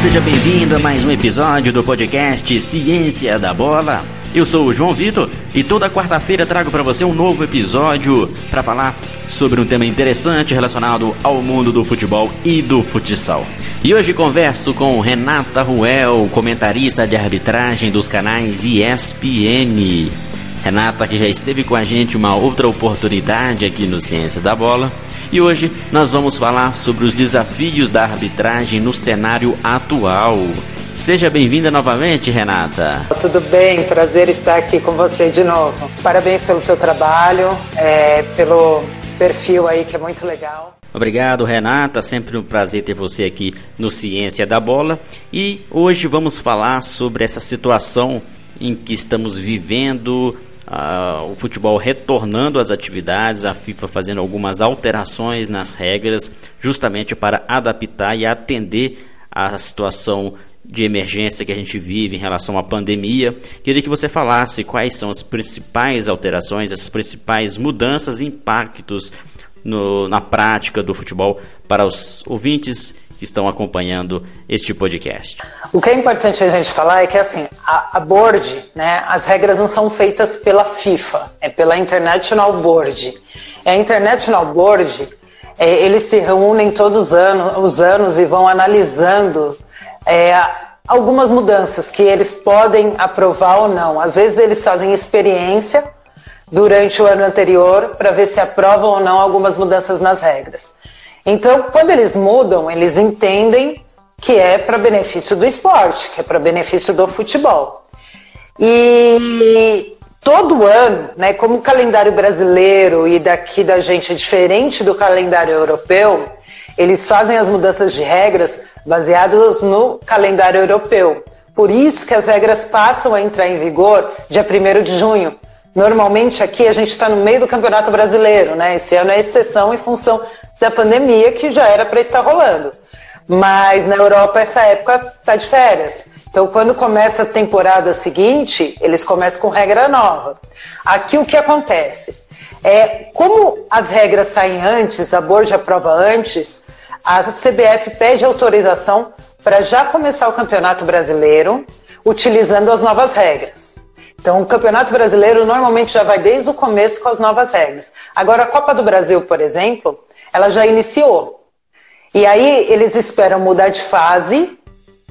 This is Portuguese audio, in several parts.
seja bem-vindo a mais um episódio do podcast Ciência da Bola. Eu sou o João Vitor e toda quarta-feira trago para você um novo episódio para falar sobre um tema interessante relacionado ao mundo do futebol e do futsal. E hoje converso com Renata Ruel, comentarista de arbitragem dos canais ESPN. Renata, que já esteve com a gente uma outra oportunidade aqui no Ciência da Bola. E hoje nós vamos falar sobre os desafios da arbitragem no cenário atual. Seja bem-vinda novamente, Renata. Tudo bem, prazer estar aqui com você de novo. Parabéns pelo seu trabalho, é, pelo perfil aí que é muito legal. Obrigado, Renata. Sempre um prazer ter você aqui no Ciência da Bola. E hoje vamos falar sobre essa situação em que estamos vivendo Uh, o futebol retornando às atividades, a FIFA fazendo algumas alterações nas regras, justamente para adaptar e atender à situação de emergência que a gente vive em relação à pandemia. Queria que você falasse quais são as principais alterações, as principais mudanças e impactos no, na prática do futebol para os ouvintes que estão acompanhando este podcast. O que é importante a gente falar é que assim, a, a board, né, as regras não são feitas pela FIFA, é pela International Board. A International Board, é, eles se reúnem todos os anos, os anos e vão analisando é, algumas mudanças que eles podem aprovar ou não. Às vezes eles fazem experiência durante o ano anterior para ver se aprovam ou não algumas mudanças nas regras. Então, quando eles mudam, eles entendem que é para benefício do esporte, que é para benefício do futebol. E todo ano, né, como o calendário brasileiro e daqui da gente é diferente do calendário europeu, eles fazem as mudanças de regras baseadas no calendário europeu. Por isso que as regras passam a entrar em vigor dia 1 de junho. Normalmente aqui a gente está no meio do Campeonato Brasileiro, né? Esse ano é exceção em função da pandemia que já era para estar rolando. Mas na Europa essa época está de férias. Então quando começa a temporada seguinte, eles começam com regra nova. Aqui o que acontece? É, como as regras saem antes, a board aprova antes, a CBF pede autorização para já começar o Campeonato Brasileiro utilizando as novas regras. Então, o Campeonato Brasileiro normalmente já vai desde o começo com as novas regras. Agora, a Copa do Brasil, por exemplo, ela já iniciou. E aí eles esperam mudar de fase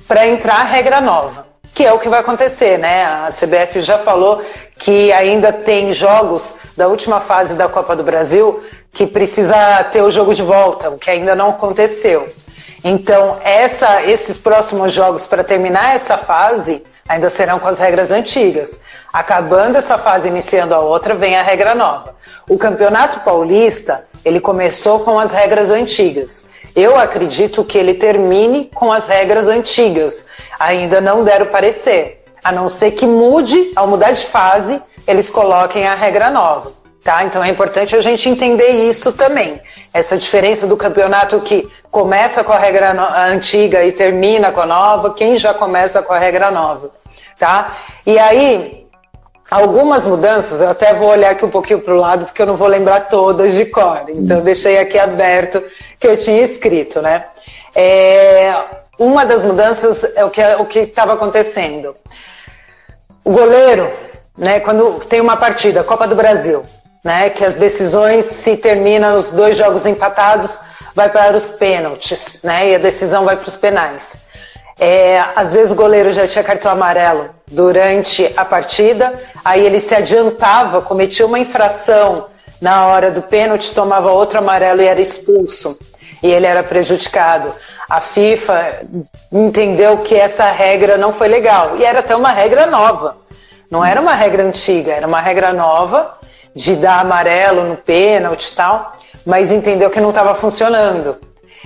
para entrar a regra nova, que é o que vai acontecer, né? A CBF já falou que ainda tem jogos da última fase da Copa do Brasil que precisa ter o jogo de volta, o que ainda não aconteceu. Então, essa, esses próximos jogos para terminar essa fase ainda serão com as regras antigas. Acabando essa fase, iniciando a outra, vem a regra nova. O Campeonato Paulista ele começou com as regras antigas. Eu acredito que ele termine com as regras antigas. Ainda não deram parecer. A não ser que mude, ao mudar de fase, eles coloquem a regra nova. Tá? Então é importante a gente entender isso também. Essa diferença do campeonato que começa com a regra antiga e termina com a nova, quem já começa com a regra nova. Tá? E aí, Algumas mudanças, eu até vou olhar aqui um pouquinho para o lado, porque eu não vou lembrar todas de cor. Então, deixei aqui aberto que eu tinha escrito, né? É, uma das mudanças é o que o estava acontecendo. O goleiro, né, quando tem uma partida, Copa do Brasil, né, que as decisões se terminam os dois jogos empatados, vai para os pênaltis, né, e a decisão vai para os penais. É, às vezes o goleiro já tinha cartão amarelo durante a partida, aí ele se adiantava, cometia uma infração na hora do pênalti, tomava outro amarelo e era expulso. E ele era prejudicado. A FIFA entendeu que essa regra não foi legal. E era até uma regra nova. Não era uma regra antiga, era uma regra nova de dar amarelo no pênalti e tal, mas entendeu que não estava funcionando.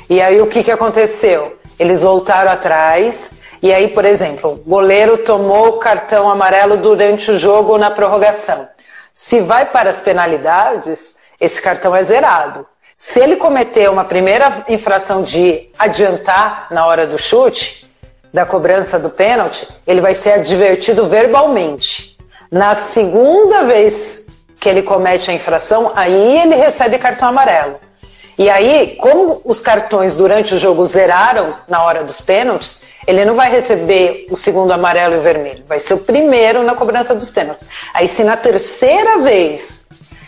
E aí o que, que aconteceu? Eles voltaram atrás e aí, por exemplo, o goleiro tomou o cartão amarelo durante o jogo ou na prorrogação. Se vai para as penalidades, esse cartão é zerado. Se ele cometer uma primeira infração de adiantar na hora do chute, da cobrança do pênalti, ele vai ser advertido verbalmente. Na segunda vez que ele comete a infração, aí ele recebe cartão amarelo. E aí, como os cartões durante o jogo zeraram na hora dos pênaltis, ele não vai receber o segundo amarelo e o vermelho, vai ser o primeiro na cobrança dos pênaltis. Aí, se na terceira vez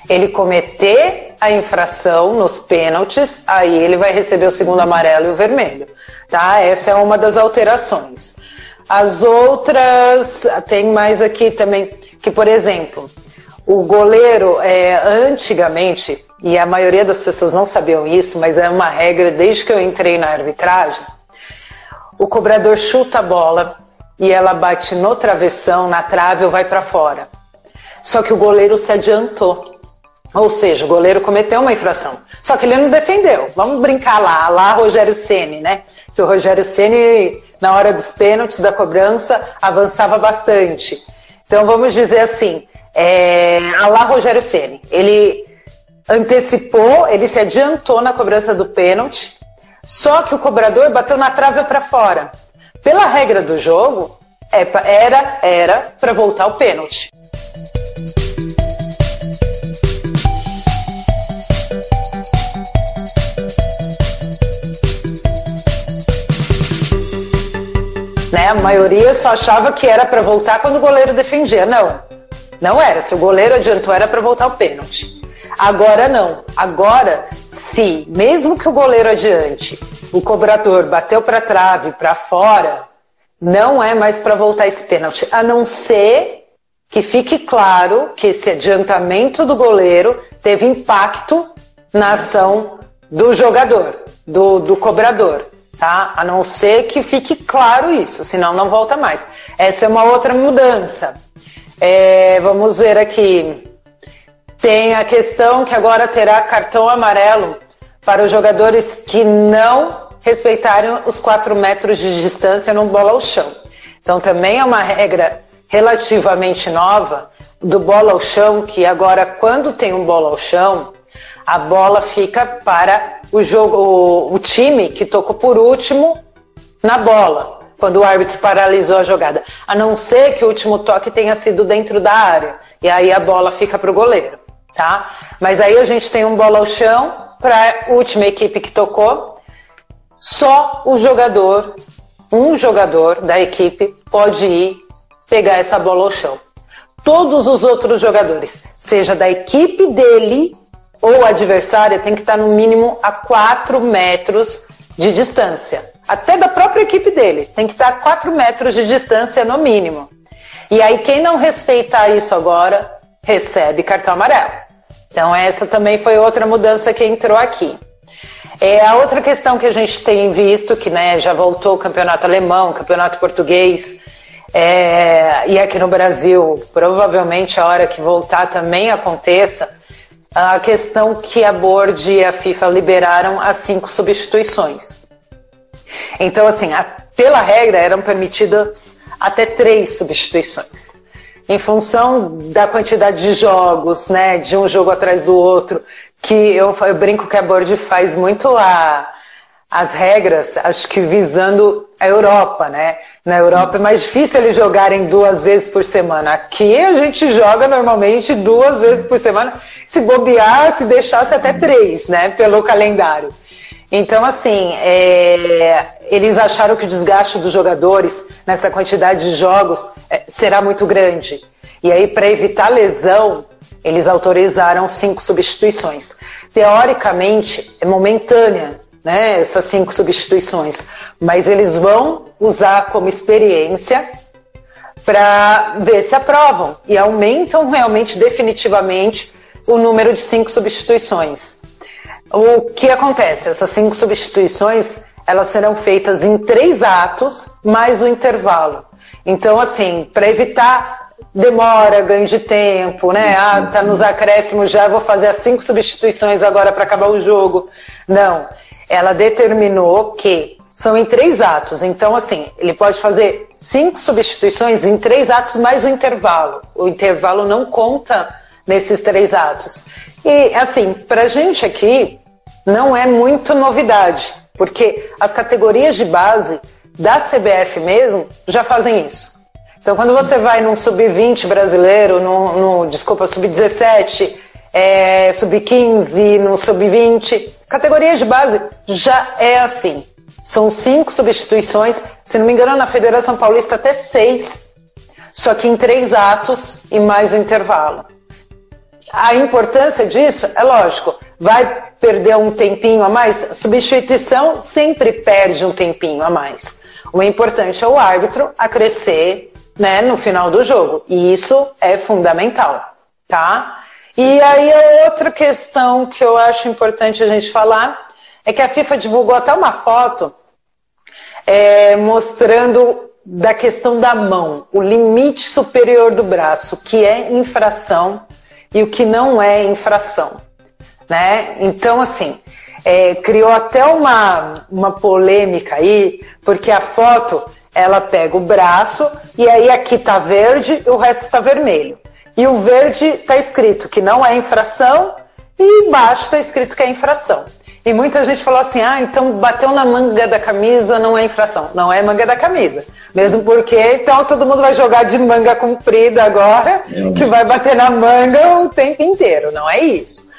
ele cometer a infração nos pênaltis, aí ele vai receber o segundo amarelo e o vermelho. Tá? Essa é uma das alterações. As outras, tem mais aqui também, que por exemplo, o goleiro, é, antigamente, e a maioria das pessoas não sabiam isso, mas é uma regra desde que eu entrei na arbitragem, o cobrador chuta a bola e ela bate no travessão, na trave ou vai para fora. Só que o goleiro se adiantou. Ou seja, o goleiro cometeu uma infração. Só que ele não defendeu. Vamos brincar lá, lá Rogério Ceni, né? Que o Rogério Ceni na hora dos pênaltis da cobrança avançava bastante. Então vamos dizer assim, é, a lá Rogério Ceni, ele antecipou, ele se adiantou na cobrança do pênalti, só que o cobrador bateu na trave para fora. Pela regra do jogo, é era era para voltar o pênalti. Né? A maioria só achava que era para voltar quando o goleiro defendia. Não, não era. Se o goleiro adiantou, era para voltar o pênalti. Agora não. Agora, se mesmo que o goleiro adiante, o cobrador bateu para trave, para fora, não é mais para voltar esse pênalti, a não ser que fique claro que esse adiantamento do goleiro teve impacto na ação do jogador, do, do cobrador tá? A não ser que fique claro isso, senão não volta mais. Essa é uma outra mudança. É, vamos ver aqui. Tem a questão que agora terá cartão amarelo para os jogadores que não respeitarem os 4 metros de distância no bola ao chão. Então também é uma regra relativamente nova do bola ao chão, que agora quando tem um bola ao chão, a bola fica para o jogo, o, o time que tocou por último na bola, quando o árbitro paralisou a jogada. A não ser que o último toque tenha sido dentro da área. E aí a bola fica para o goleiro, tá? Mas aí a gente tem um bola ao chão para a última equipe que tocou. Só o jogador, um jogador da equipe, pode ir pegar essa bola ao chão. Todos os outros jogadores, seja da equipe dele ou adversária tem que estar no mínimo a 4 metros de distância. Até da própria equipe dele, tem que estar a 4 metros de distância no mínimo. E aí, quem não respeitar isso agora, recebe cartão amarelo. Então, essa também foi outra mudança que entrou aqui. É, a outra questão que a gente tem visto, que né, já voltou o campeonato alemão, o campeonato português, é, e aqui no Brasil, provavelmente a hora que voltar também aconteça, a questão que a Board e a FIFA liberaram as cinco substituições. Então, assim, a, pela regra eram permitidas até três substituições. Em função da quantidade de jogos, né, de um jogo atrás do outro, que eu, eu brinco que a Board faz muito a, as regras, acho que visando a Europa, né? Na Europa é mais difícil eles jogarem duas vezes por semana. Aqui a gente joga normalmente duas vezes por semana, se bobear, se deixasse até três, né? Pelo calendário. Então, assim, é, eles acharam que o desgaste dos jogadores nessa quantidade de jogos é, será muito grande. E aí, para evitar lesão, eles autorizaram cinco substituições. Teoricamente, é momentânea, né, essas cinco substituições, mas eles vão usar como experiência para ver se aprovam e aumentam realmente definitivamente o número de cinco substituições. O que acontece? Essas cinco substituições elas serão feitas em três atos mais o intervalo. Então, assim, para evitar demora, ganho de tempo, né? Ah, tá nos acréscimos já, vou fazer as cinco substituições agora para acabar o jogo. Não ela determinou que são em três atos. Então, assim, ele pode fazer cinco substituições em três atos mais o intervalo. O intervalo não conta nesses três atos. E, assim, para a gente aqui, não é muito novidade, porque as categorias de base da CBF mesmo já fazem isso. Então, quando você vai num sub-20 brasileiro, no, no desculpa, sub-17, é, sub-15, no sub-20. Categoria de base já é assim. São cinco substituições, se não me engano, na Federação Paulista até seis, só que em três atos e mais o intervalo. A importância disso é lógico, vai perder um tempinho a mais? Substituição sempre perde um tempinho a mais. O importante é o árbitro a crescer né, no final do jogo. E isso é fundamental, tá? E aí a outra questão que eu acho importante a gente falar é que a FIFA divulgou até uma foto é, mostrando da questão da mão, o limite superior do braço, que é infração e o que não é infração, né? Então assim é, criou até uma, uma polêmica aí, porque a foto ela pega o braço e aí aqui tá verde e o resto tá vermelho. E o verde tá escrito que não é infração e embaixo tá escrito que é infração. E muita gente falou assim: ah, então bateu na manga da camisa não é infração. Não é manga da camisa. Mesmo porque então todo mundo vai jogar de manga comprida agora, que vai bater na manga o tempo inteiro. Não é isso.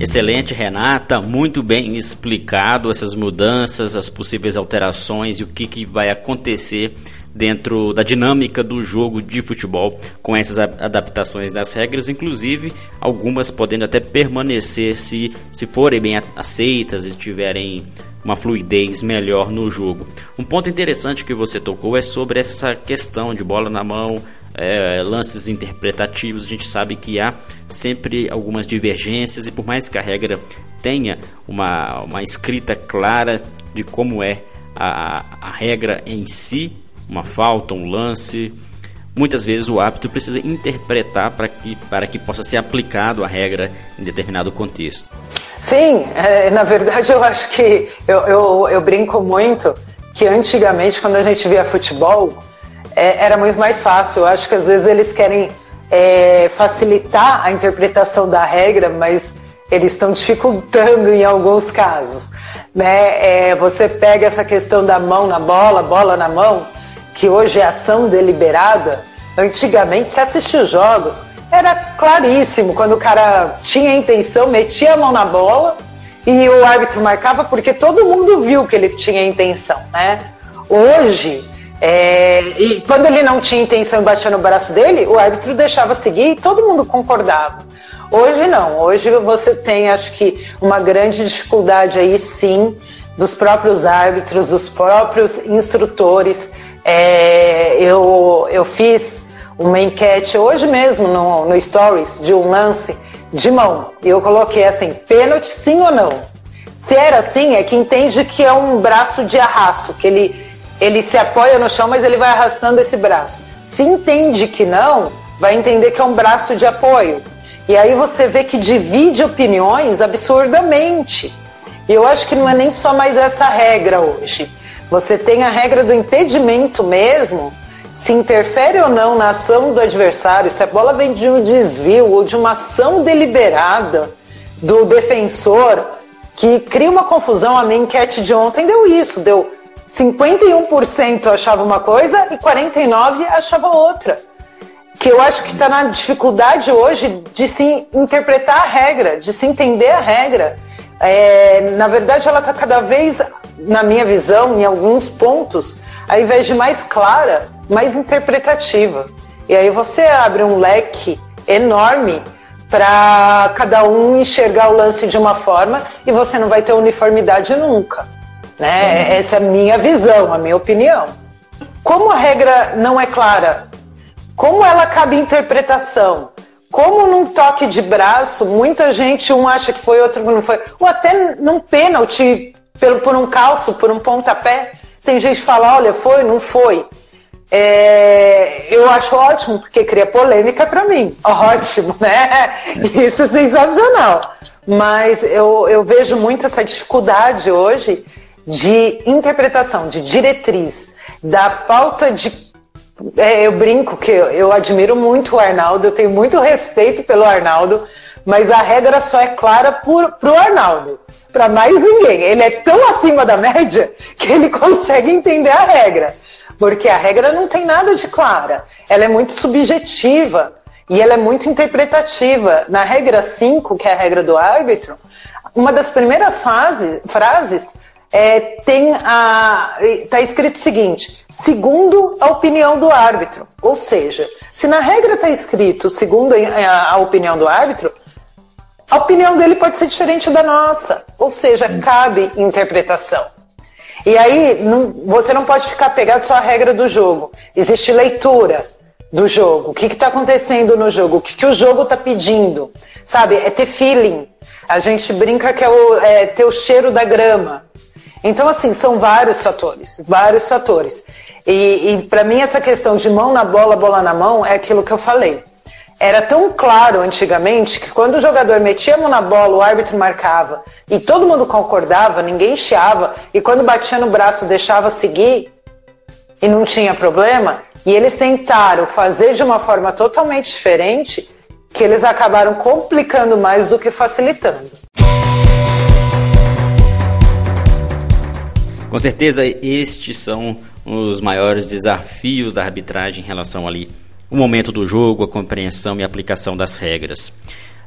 Excelente, Renata. Muito bem explicado essas mudanças, as possíveis alterações e o que, que vai acontecer dentro da dinâmica do jogo de futebol com essas adaptações das regras, inclusive algumas podendo até permanecer se, se forem bem aceitas e tiverem uma fluidez melhor no jogo. Um ponto interessante que você tocou é sobre essa questão de bola na mão, é, lances interpretativos. A gente sabe que há sempre algumas divergências e por mais que a regra tenha uma, uma escrita clara de como é a, a regra em si, uma falta, um lance. Muitas vezes o árbitro precisa interpretar para que, para que possa ser aplicado a regra em determinado contexto. Sim, é, na verdade eu acho que eu, eu, eu, brinco muito que antigamente, quando a gente via futebol, é, era muito mais fácil. Eu acho que às vezes eles querem é, facilitar a interpretação da regra, mas eles estão dificultando em alguns casos. Né? É, você pega essa questão da mão na bola, bola na mão que hoje é ação deliberada, antigamente, se assistir os jogos, era claríssimo. Quando o cara tinha intenção, metia a mão na bola e o árbitro marcava porque todo mundo viu que ele tinha intenção, né? Hoje, é, e quando ele não tinha intenção e batia no braço dele, o árbitro deixava seguir e todo mundo concordava. Hoje não, hoje você tem, acho que, uma grande dificuldade aí sim dos próprios árbitros, dos próprios instrutores é, eu, eu fiz uma enquete hoje mesmo no, no Stories de um lance de mão. E eu coloquei assim: pênalti sim ou não? Se era assim, é que entende que é um braço de arrasto, que ele, ele se apoia no chão, mas ele vai arrastando esse braço. Se entende que não, vai entender que é um braço de apoio. E aí você vê que divide opiniões absurdamente. E eu acho que não é nem só mais essa regra hoje. Você tem a regra do impedimento mesmo, se interfere ou não na ação do adversário, se a bola vem de um desvio ou de uma ação deliberada do defensor, que cria uma confusão. A minha enquete de ontem deu isso, deu 51% achava uma coisa e 49% achava outra. Que eu acho que está na dificuldade hoje de se interpretar a regra, de se entender a regra. É, na verdade, ela está cada vez na minha visão, em alguns pontos, ao invés de mais clara, mais interpretativa. E aí você abre um leque enorme para cada um enxergar o lance de uma forma e você não vai ter uniformidade nunca. Né? Uhum. Essa é a minha visão, a minha opinião. Como a regra não é clara, como ela cabe interpretação, como num toque de braço, muita gente, um acha que foi, outro não foi, ou até num pênalti pelo, por um calço, por um pontapé. Tem gente que fala, olha, foi, não foi. É, eu acho ótimo, porque cria polêmica para mim. Ótimo, né? Isso é sensacional. Mas eu, eu vejo muito essa dificuldade hoje de interpretação, de diretriz, da falta de. É, eu brinco que eu, eu admiro muito o Arnaldo, eu tenho muito respeito pelo Arnaldo, mas a regra só é clara para o Arnaldo para mais ninguém. Ele é tão acima da média que ele consegue entender a regra. Porque a regra não tem nada de clara. Ela é muito subjetiva e ela é muito interpretativa. Na regra 5, que é a regra do árbitro, uma das primeiras fase, frases é, tem a está escrito o seguinte: segundo a opinião do árbitro. Ou seja, se na regra está escrito segundo a, a opinião do árbitro, a opinião dele pode ser diferente da nossa. Ou seja, cabe interpretação. E aí não, você não pode ficar pegado só à regra do jogo. Existe leitura do jogo. O que está acontecendo no jogo? O que, que o jogo está pedindo? Sabe? É ter feeling. A gente brinca que é, o, é ter o cheiro da grama. Então, assim, são vários fatores, vários fatores. E, e para mim, essa questão de mão na bola, bola na mão, é aquilo que eu falei. Era tão claro antigamente que quando o jogador metia a mão na bola, o árbitro marcava. E todo mundo concordava, ninguém chiava, e quando batia no braço deixava seguir e não tinha problema, e eles tentaram fazer de uma forma totalmente diferente, que eles acabaram complicando mais do que facilitando. Com certeza, estes são os maiores desafios da arbitragem em relação ali o momento do jogo, a compreensão e aplicação das regras.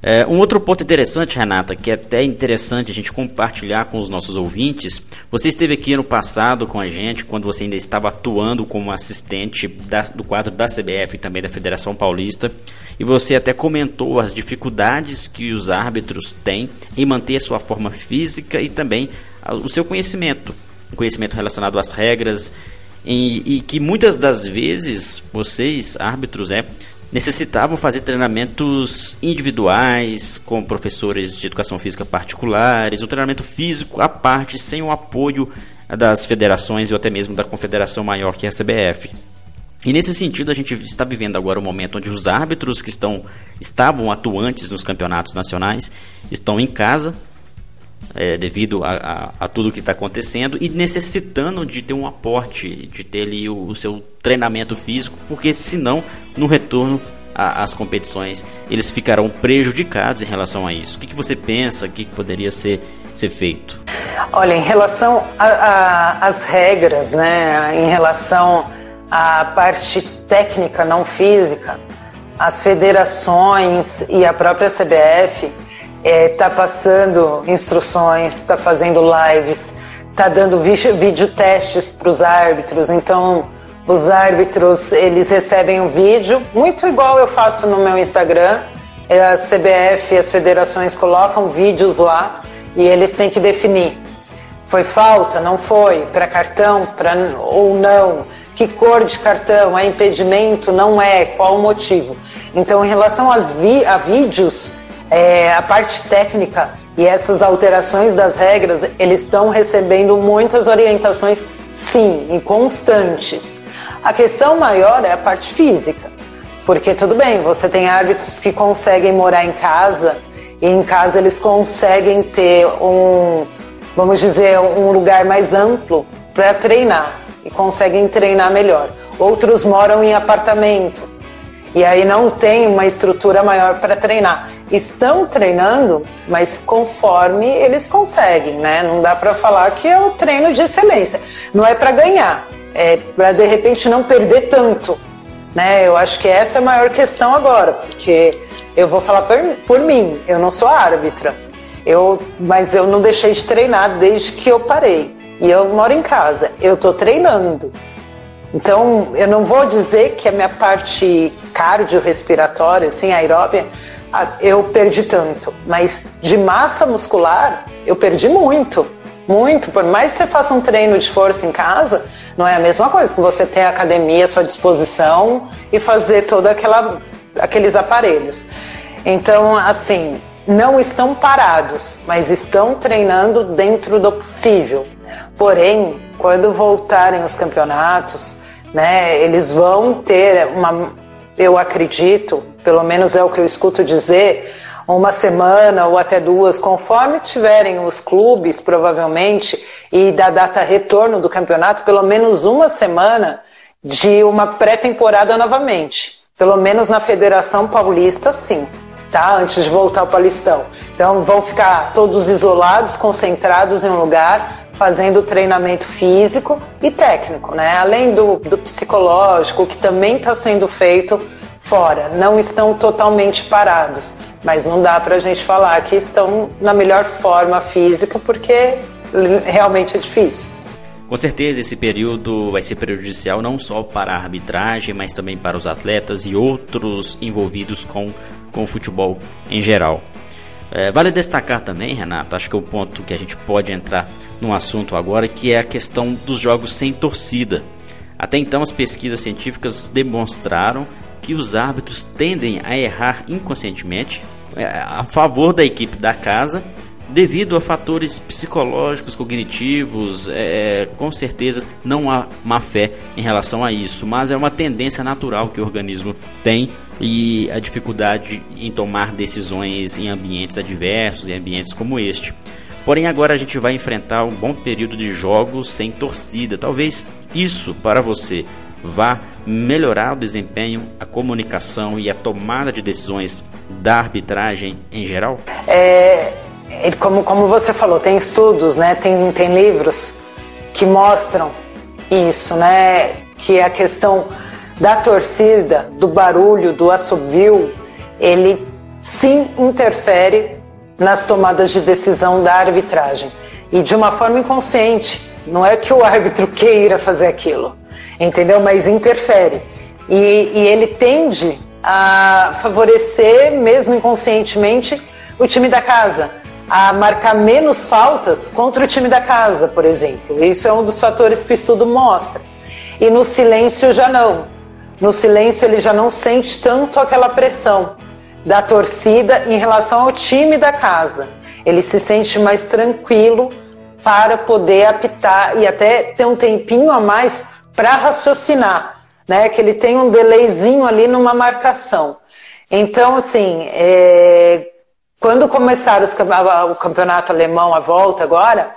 É, um outro ponto interessante, Renata, que é até interessante a gente compartilhar com os nossos ouvintes. Você esteve aqui no passado com a gente, quando você ainda estava atuando como assistente da, do quadro da CBF e também da Federação Paulista, e você até comentou as dificuldades que os árbitros têm em manter a sua forma física e também o seu conhecimento um conhecimento relacionado às regras e, e que muitas das vezes vocês, árbitros, é, necessitavam fazer treinamentos individuais com professores de educação física particulares, um treinamento físico à parte, sem o apoio das federações ou até mesmo da confederação maior que é a CBF. E nesse sentido, a gente está vivendo agora um momento onde os árbitros que estão estavam atuantes nos campeonatos nacionais estão em casa é, devido a, a, a, tudo que está acontecendo e necessitando de ter um aporte, de ter ali o, o seu treinamento físico, porque senão no retorno às competições eles ficarão prejudicados em relação a isso. O que, que você pensa? Que, que poderia ser, ser feito? Olha, em relação às regras, né, em relação à parte técnica não física, as federações e a própria CBF está é, tá passando instruções, está fazendo lives, está dando vídeo, testes para os árbitros. Então, os árbitros eles recebem um vídeo, muito igual eu faço no meu Instagram. É, a CBF e as federações colocam vídeos lá e eles têm que definir. Foi falta? Não foi? Para cartão? Pra, ou não? Que cor de cartão? É impedimento? Não é? Qual o motivo? Então, em relação às vi, a vídeos, é, a parte técnica e essas alterações das regras, eles estão recebendo muitas orientações, sim, e constantes. A questão maior é a parte física, porque tudo bem, você tem árbitros que conseguem morar em casa e em casa eles conseguem ter um, vamos dizer, um lugar mais amplo para treinar e conseguem treinar melhor. Outros moram em apartamento e aí não tem uma estrutura maior para treinar. Estão treinando, mas conforme eles conseguem, né? Não dá para falar que é o treino de excelência. Não é para ganhar, é para de repente não perder tanto, né? Eu acho que essa é a maior questão agora, porque eu vou falar por, por mim, eu não sou árbitra, eu, mas eu não deixei de treinar desde que eu parei. E eu moro em casa, eu estou treinando. Então, eu não vou dizer que a minha parte cardiorrespiratória, assim, aeróbia, eu perdi tanto, mas de massa muscular, eu perdi muito, muito. Por mais que você faça um treino de força em casa, não é a mesma coisa que você ter a academia à sua disposição e fazer todos aqueles aparelhos. Então, assim, não estão parados, mas estão treinando dentro do possível. Porém, quando voltarem os campeonatos, né, eles vão ter uma, eu acredito, pelo menos é o que eu escuto dizer, uma semana ou até duas, conforme tiverem os clubes, provavelmente, e da data retorno do campeonato, pelo menos uma semana de uma pré-temporada novamente. Pelo menos na Federação Paulista, sim, tá? Antes de voltar ao Paulistão. Então vão ficar todos isolados, concentrados em um lugar, fazendo treinamento físico e técnico, né? Além do, do psicológico, que também está sendo feito fora. Não estão totalmente parados, mas não dá para a gente falar que estão na melhor forma física, porque realmente é difícil. Com certeza esse período vai ser prejudicial não só para a arbitragem, mas também para os atletas e outros envolvidos com, com o futebol em geral. É, vale destacar também, Renato, acho que é o ponto que a gente pode entrar no assunto agora, que é a questão dos jogos sem torcida. Até então, as pesquisas científicas demonstraram que os árbitros tendem a errar inconscientemente é, a favor da equipe da casa devido a fatores psicológicos, cognitivos, é, com certeza não há má fé em relação a isso, mas é uma tendência natural que o organismo tem e a dificuldade em tomar decisões em ambientes adversos, em ambientes como este. Porém, agora a gente vai enfrentar um bom período de jogos sem torcida. Talvez isso para você vá melhorar o desempenho, a comunicação e a tomada de decisões da arbitragem em geral? É, como, como você falou, tem estudos, né? Tem, tem livros que mostram isso, né? Que a questão da torcida, do barulho, do assobio, ele sim interfere nas tomadas de decisão da arbitragem. E de uma forma inconsciente. Não é que o árbitro queira fazer aquilo, entendeu? Mas interfere. E, e ele tende a favorecer, mesmo inconscientemente, o time da casa a marcar menos faltas contra o time da casa, por exemplo. Isso é um dos fatores que o estudo mostra. E no silêncio já não. No silêncio ele já não sente tanto aquela pressão da torcida em relação ao time da casa. Ele se sente mais tranquilo para poder apitar e até ter um tempinho a mais para raciocinar, né? Que ele tem um delayzinho ali numa marcação. Então, assim, é, quando começaram os, o campeonato alemão, a volta agora,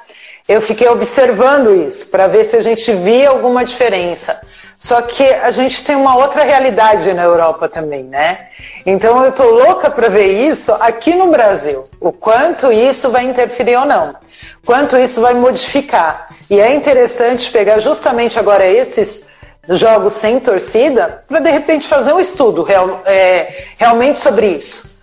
eu fiquei observando isso para ver se a gente via alguma diferença. Só que a gente tem uma outra realidade na Europa também, né? Então eu tô louca para ver isso aqui no Brasil. O quanto isso vai interferir ou não. Quanto isso vai modificar. E é interessante pegar justamente agora esses jogos sem torcida para de repente fazer um estudo real, é, realmente sobre isso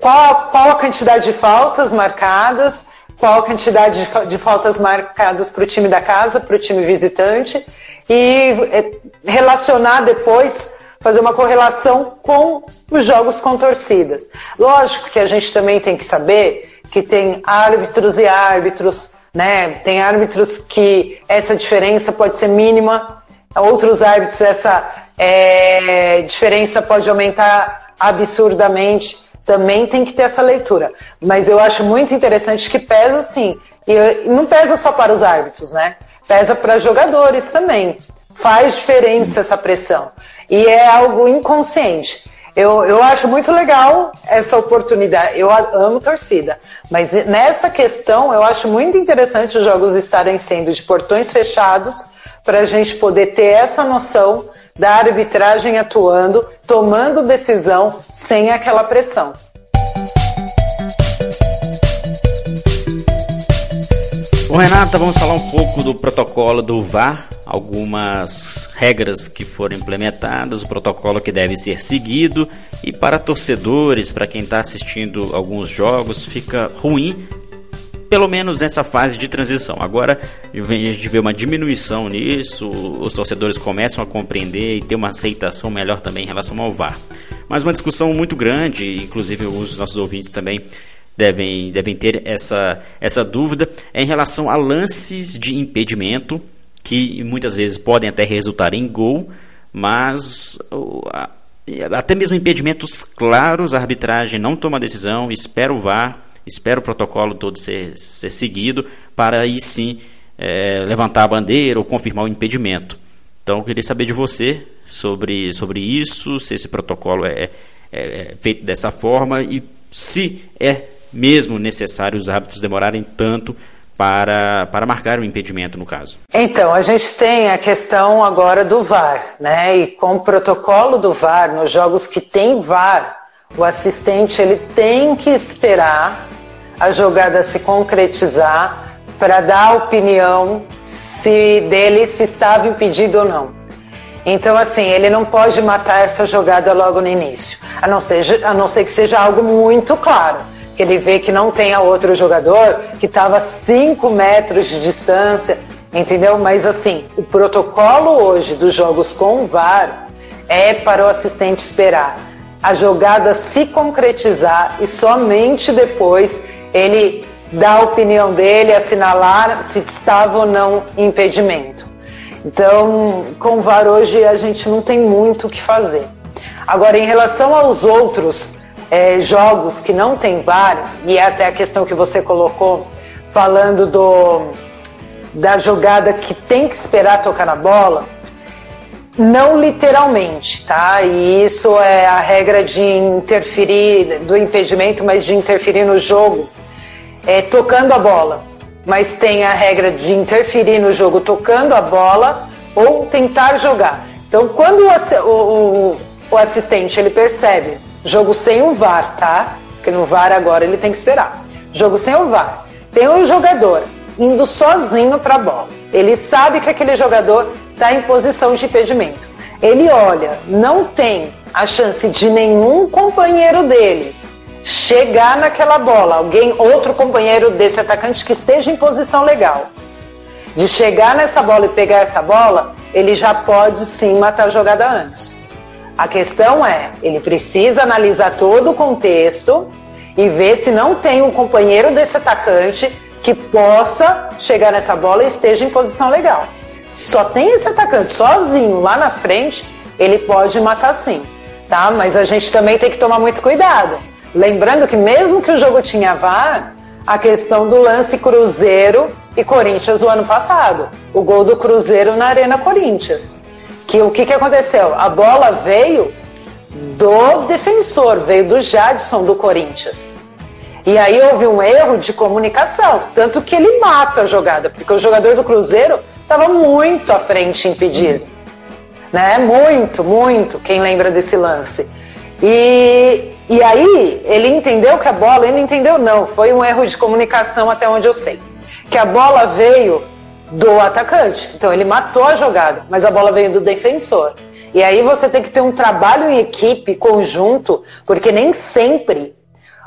qual, qual a quantidade de faltas marcadas, qual a quantidade de, de faltas marcadas para o time da casa, para o time visitante, e é, relacionar depois, fazer uma correlação com os jogos com torcidas. Lógico que a gente também tem que saber que tem árbitros e árbitros, né? Tem árbitros que essa diferença pode ser mínima, outros árbitros essa é, diferença pode aumentar absurdamente também tem que ter essa leitura. Mas eu acho muito interessante que pesa sim. E não pesa só para os árbitros, né? Pesa para jogadores também. Faz diferença essa pressão. E é algo inconsciente. Eu, eu acho muito legal essa oportunidade. Eu amo torcida. Mas nessa questão, eu acho muito interessante os jogos estarem sendo de portões fechados para a gente poder ter essa noção da arbitragem atuando, tomando decisão sem aquela pressão. Bom, Renata, vamos falar um pouco do protocolo do VAR, algumas regras que foram implementadas, o protocolo que deve ser seguido e para torcedores, para quem está assistindo alguns jogos, fica ruim pelo menos nessa fase de transição. Agora a gente vê uma diminuição nisso, os torcedores começam a compreender e ter uma aceitação melhor também em relação ao VAR. Mas uma discussão muito grande, inclusive os nossos ouvintes também devem, devem ter essa, essa dúvida, é em relação a lances de impedimento, que muitas vezes podem até resultar em gol, mas até mesmo impedimentos claros, a arbitragem não toma decisão, espera o VAR espera o protocolo todo ser, ser seguido para aí sim é, levantar a bandeira ou confirmar o impedimento. Então, eu queria saber de você sobre, sobre isso, se esse protocolo é, é, é feito dessa forma e se é mesmo necessário os árbitros demorarem tanto para, para marcar o impedimento no caso. Então, a gente tem a questão agora do VAR, né? E com o protocolo do VAR, nos jogos que tem VAR, o assistente ele tem que esperar a jogada se concretizar para dar a opinião se dele se estava impedido ou não. Então, assim, ele não pode matar essa jogada logo no início, a não ser, a não ser que seja algo muito claro, que ele vê que não tenha outro jogador que estava a 5 metros de distância, entendeu? Mas, assim, o protocolo hoje dos jogos com o VAR é para o assistente esperar a jogada se concretizar e somente depois ele dar a opinião dele, assinalar se estava ou não impedimento. Então, com o VAR hoje a gente não tem muito o que fazer. Agora, em relação aos outros é, jogos que não tem VAR, e é até a questão que você colocou, falando do, da jogada que tem que esperar tocar na bola, não literalmente, tá? E isso é a regra de interferir, do impedimento, mas de interferir no jogo, é, tocando a bola. Mas tem a regra de interferir no jogo tocando a bola ou tentar jogar. Então, quando o, o, o assistente ele percebe jogo sem o VAR, tá? Porque no VAR agora ele tem que esperar. Jogo sem o VAR. Tem um jogador indo sozinho para a bola. Ele sabe que aquele jogador está em posição de impedimento. Ele olha, não tem a chance de nenhum companheiro dele chegar naquela bola, alguém, outro companheiro desse atacante que esteja em posição legal, de chegar nessa bola e pegar essa bola, ele já pode sim matar a jogada antes. A questão é, ele precisa analisar todo o contexto e ver se não tem um companheiro desse atacante que possa chegar nessa bola e esteja em posição legal só tem esse atacante sozinho lá na frente, ele pode matar sim, tá? Mas a gente também tem que tomar muito cuidado. Lembrando que mesmo que o jogo tinha VAR, a questão do lance Cruzeiro e Corinthians o ano passado, o gol do Cruzeiro na Arena Corinthians. Que o que, que aconteceu? A bola veio do defensor, veio do Jadson do Corinthians. E aí houve um erro de comunicação, tanto que ele mata a jogada, porque o jogador do Cruzeiro estava muito à frente impedido. Né? Muito, muito, quem lembra desse lance. E, e aí ele entendeu que a bola, ele não entendeu não, foi um erro de comunicação até onde eu sei. Que a bola veio do atacante. Então ele matou a jogada, mas a bola veio do defensor. E aí você tem que ter um trabalho em equipe, conjunto, porque nem sempre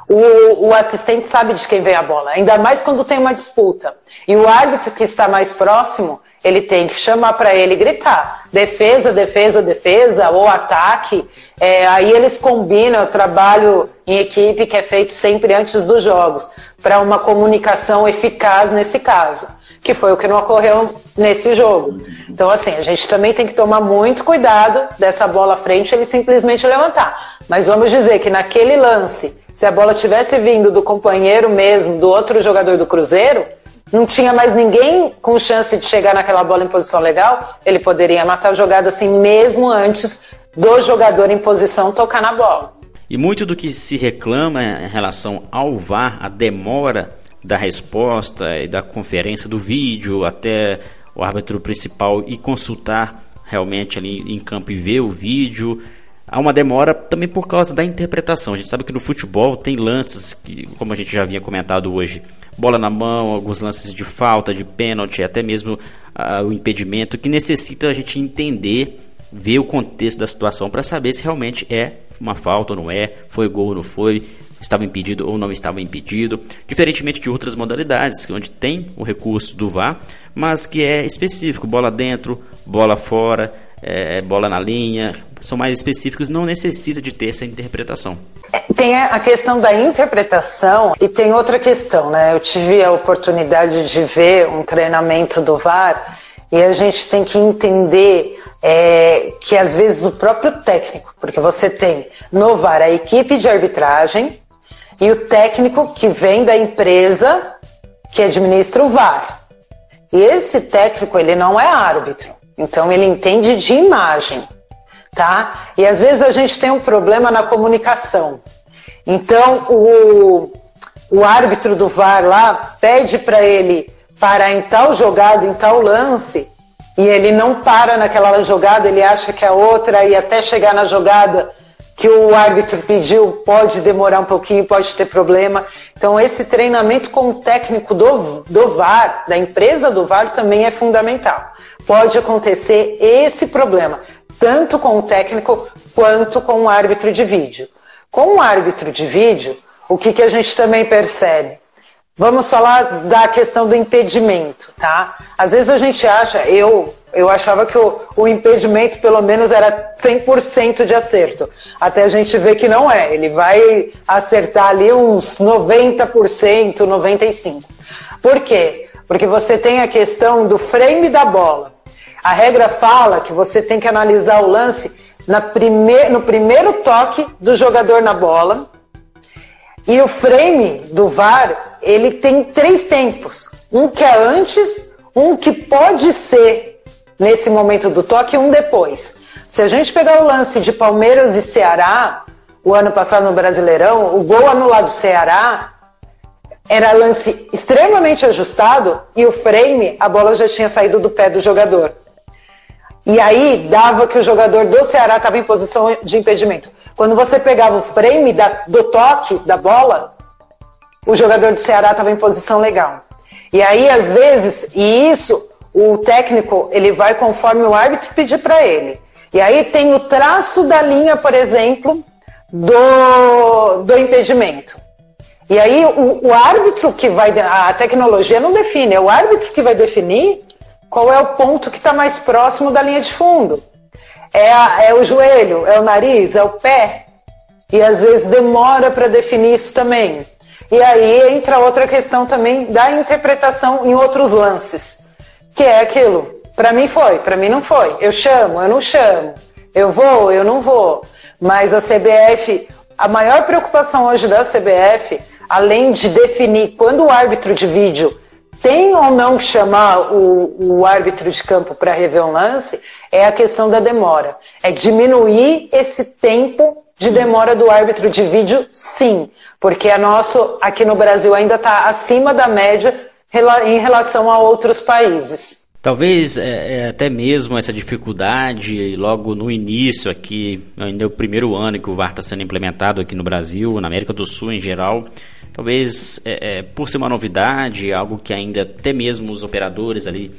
o, o, assistente sabe de quem veio a bola, ainda mais quando tem uma disputa. E o árbitro que está mais próximo, ele tem que chamar para ele gritar: defesa, defesa, defesa, ou ataque. É, aí eles combinam o trabalho em equipe que é feito sempre antes dos jogos, para uma comunicação eficaz nesse caso, que foi o que não ocorreu nesse jogo. Então, assim, a gente também tem que tomar muito cuidado dessa bola à frente ele simplesmente levantar. Mas vamos dizer que naquele lance, se a bola tivesse vindo do companheiro mesmo, do outro jogador do Cruzeiro, não tinha mais ninguém com chance de chegar naquela bola em posição legal, ele poderia matar a jogada assim mesmo antes do jogador em posição tocar na bola. E muito do que se reclama em relação ao VAR, a demora da resposta e da conferência do vídeo até o árbitro principal e consultar realmente ali em campo e ver o vídeo. Há uma demora também por causa da interpretação. A gente sabe que no futebol tem lances que, como a gente já havia comentado hoje, bola na mão, alguns lances de falta, de pênalti, até mesmo uh, o impedimento, que necessita a gente entender, ver o contexto da situação para saber se realmente é uma falta ou não é, foi gol ou não foi, estava impedido ou não estava impedido, diferentemente de outras modalidades, onde tem o recurso do VAR, mas que é específico, bola dentro, bola fora, é, bola na linha, são mais específicos, não necessita de ter essa interpretação. Tem a questão da interpretação e tem outra questão, né? Eu tive a oportunidade de ver um treinamento do VAR e a gente tem que entender é, que às vezes o próprio técnico, porque você tem no VAR a equipe de arbitragem e o técnico que vem da empresa que administra o VAR. E esse técnico ele não é árbitro, então ele entende de imagem tá? E às vezes a gente tem um problema na comunicação. Então o, o árbitro do VAR lá pede para ele parar em tal jogada, em tal lance, e ele não para naquela jogada, ele acha que é outra, e até chegar na jogada que o árbitro pediu pode demorar um pouquinho, pode ter problema. Então, esse treinamento com o técnico do, do VAR, da empresa do VAR, também é fundamental. Pode acontecer esse problema, tanto com o técnico quanto com o árbitro de vídeo. Com o árbitro de vídeo, o que, que a gente também percebe? Vamos falar da questão do impedimento, tá? Às vezes a gente acha, eu eu achava que o, o impedimento pelo menos era 100% de acerto. Até a gente ver que não é. Ele vai acertar ali uns 90%, 95%. Por quê? Porque você tem a questão do frame da bola. A regra fala que você tem que analisar o lance na prime no primeiro toque do jogador na bola. E o frame do VAR, ele tem três tempos. Um que é antes, um que pode ser nesse momento do toque e um depois. Se a gente pegar o lance de Palmeiras e Ceará, o ano passado no Brasileirão, o gol anulado do Ceará era lance extremamente ajustado e o frame, a bola já tinha saído do pé do jogador. E aí dava que o jogador do Ceará estava em posição de impedimento. Quando você pegava o frame da, do toque da bola, o jogador do Ceará estava em posição legal. E aí, às vezes, e isso o técnico ele vai conforme o árbitro pedir para ele. E aí tem o traço da linha, por exemplo, do, do impedimento. E aí o, o árbitro que vai. A tecnologia não define, é o árbitro que vai definir qual é o ponto que está mais próximo da linha de fundo. É, a, é o joelho, é o nariz, é o pé. E às vezes demora para definir isso também. E aí entra outra questão também da interpretação em outros lances que é aquilo. Para mim foi, para mim não foi. Eu chamo, eu não chamo. Eu vou, eu não vou. Mas a CBF, a maior preocupação hoje da CBF, além de definir quando o árbitro de vídeo tem ou não que chamar o, o árbitro de campo para rever um lance, é a questão da demora. É diminuir esse tempo de demora do árbitro de vídeo, sim, porque a nosso aqui no Brasil ainda está acima da média em relação a outros países. Talvez é, é, até mesmo essa dificuldade, logo no início aqui, ainda é o primeiro ano que o VAR está sendo implementado aqui no Brasil, na América do Sul em geral, talvez é, é, por ser uma novidade, algo que ainda até mesmo os operadores ali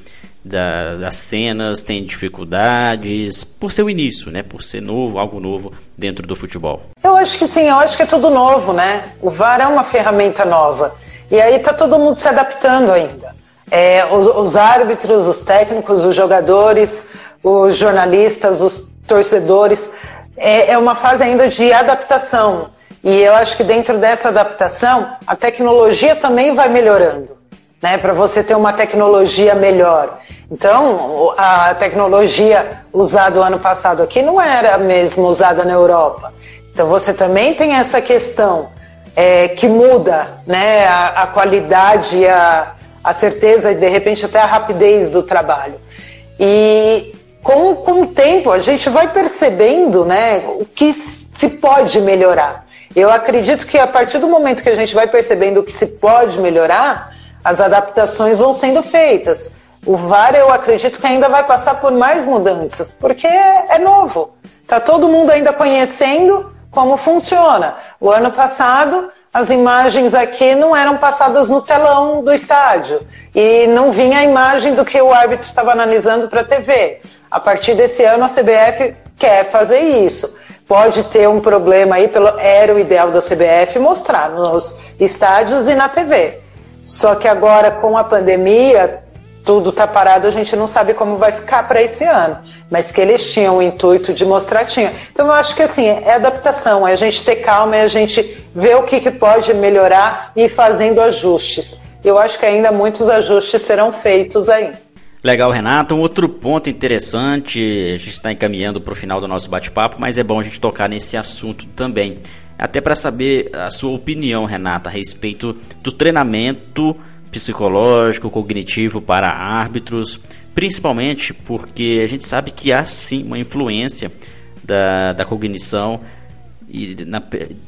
da, das cenas têm dificuldades, por ser o início, né? Por ser novo, algo novo dentro do futebol. Eu acho que sim, eu acho que é tudo novo, né? O VAR é uma ferramenta nova. E aí está todo mundo se adaptando ainda. É, os, os, árbitros, os técnicos, os jogadores, os jornalistas, os torcedores. É, é uma fase ainda de adaptação. E eu acho que dentro dessa adaptação, a tecnologia também vai melhorando. Né, para você ter uma tecnologia melhor. Então, a tecnologia usada o ano passado aqui não era mesmo usada na Europa. Então, você também tem essa questão é, que muda né, a, a qualidade, a, a certeza e de repente até a rapidez do trabalho. E com, com o tempo a gente vai percebendo né, o que se pode melhorar. Eu acredito que a partir do momento que a gente vai percebendo que se pode melhorar, as adaptações vão sendo feitas. O VAR eu acredito que ainda vai passar por mais mudanças, porque é novo. Está todo mundo ainda conhecendo, como funciona. O ano passado, as imagens aqui não eram passadas no telão do estádio e não vinha a imagem do que o árbitro estava analisando para a TV. A partir desse ano, a CBF quer fazer isso. Pode ter um problema aí, pelo, era o ideal da CBF mostrar nos estádios e na TV. Só que agora, com a pandemia, tudo está parado, a gente não sabe como vai ficar para esse ano. Mas que eles tinham o intuito de mostrar, tinha. Então eu acho que assim, é adaptação, é a gente ter calma, é a gente ver o que, que pode melhorar e ir fazendo ajustes. Eu acho que ainda muitos ajustes serão feitos aí. Legal, Renato. Um outro ponto interessante, a gente está encaminhando para o final do nosso bate-papo, mas é bom a gente tocar nesse assunto também. Até para saber a sua opinião, Renata, a respeito do treinamento psicológico, cognitivo para árbitros, principalmente porque a gente sabe que há sim uma influência da, da cognição e, na,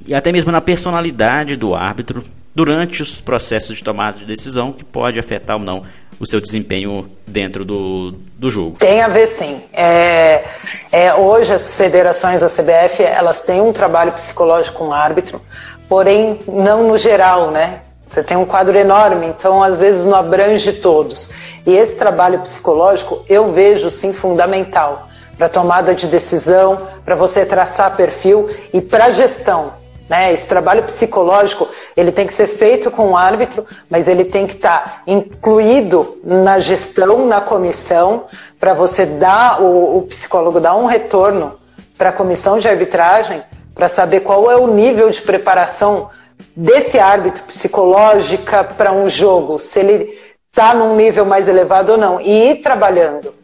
e até mesmo na personalidade do árbitro durante os processos de tomada de decisão que pode afetar ou não o seu desempenho dentro do, do jogo. Tem a ver sim. É, é, hoje as federações da CBF elas têm um trabalho psicológico com árbitro, porém não no geral, né? Você tem um quadro enorme, então às vezes não abrange todos. E esse trabalho psicológico eu vejo sim fundamental para tomada de decisão, para você traçar perfil e para gestão. Né? Esse trabalho psicológico ele tem que ser feito com o árbitro, mas ele tem que estar tá incluído na gestão, na comissão, para você dar o, o psicólogo dar um retorno para a comissão de arbitragem para saber qual é o nível de preparação desse árbitro psicológica para um jogo, se ele está num nível mais elevado ou não, e ir trabalhando,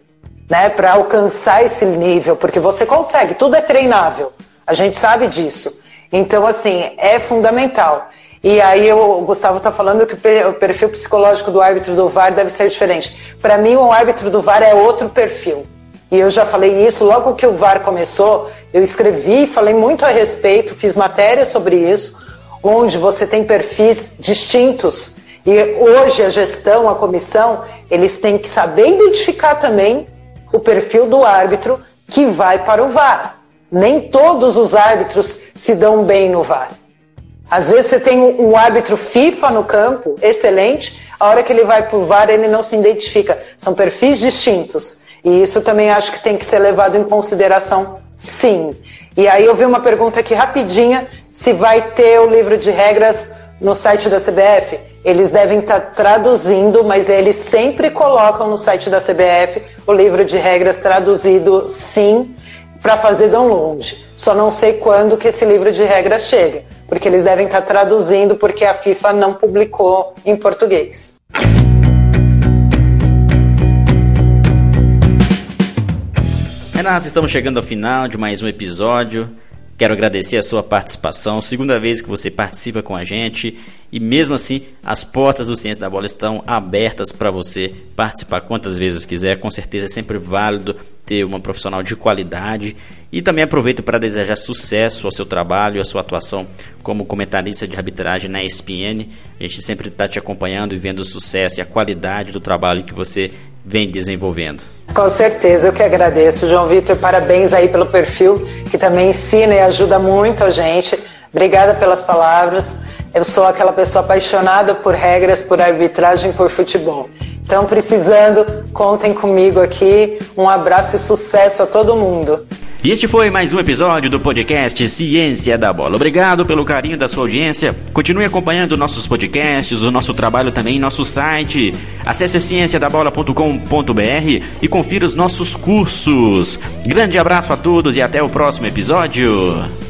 né, para alcançar esse nível, porque você consegue, tudo é treinável, a gente sabe disso. Então, assim, é fundamental. E aí o Gustavo está falando que o perfil psicológico do árbitro do VAR deve ser diferente. Para mim, o árbitro do VAR é outro perfil. E eu já falei isso logo que o VAR começou, eu escrevi, falei muito a respeito, fiz matéria sobre isso, onde você tem perfis distintos. E hoje a gestão, a comissão, eles têm que saber identificar também o perfil do árbitro que vai para o VAR. Nem todos os árbitros se dão bem no VAR. Às vezes você tem um árbitro FIFA no campo, excelente, a hora que ele vai para o VAR ele não se identifica. São perfis distintos. E isso também acho que tem que ser levado em consideração, sim. E aí eu vi uma pergunta aqui rapidinha, se vai ter o livro de regras no site da CBF. Eles devem estar tá traduzindo, mas eles sempre colocam no site da CBF o livro de regras traduzido, sim, para fazer download. Só não sei quando que esse livro de regras chega, porque eles devem estar tá traduzindo porque a FIFA não publicou em português. Renato, estamos chegando ao final de mais um episódio. Quero agradecer a sua participação, segunda vez que você participa com a gente e mesmo assim as portas do Ciência da Bola estão abertas para você participar quantas vezes quiser. Com certeza é sempre válido ter uma profissional de qualidade e também aproveito para desejar sucesso ao seu trabalho à sua atuação como comentarista de arbitragem na ESPN. A gente sempre está te acompanhando e vendo o sucesso e a qualidade do trabalho que você vem desenvolvendo. Com certeza, eu que agradeço, João Vitor. Parabéns aí pelo perfil, que também ensina e ajuda muito a gente. Obrigada pelas palavras. Eu sou aquela pessoa apaixonada por regras, por arbitragem, por futebol. Então, precisando, contem comigo aqui. Um abraço e sucesso a todo mundo. E este foi mais um episódio do podcast Ciência da Bola. Obrigado pelo carinho da sua audiência. Continue acompanhando nossos podcasts, o nosso trabalho também nosso site. Acesse cienciadabola.com.br e confira os nossos cursos. Grande abraço a todos e até o próximo episódio.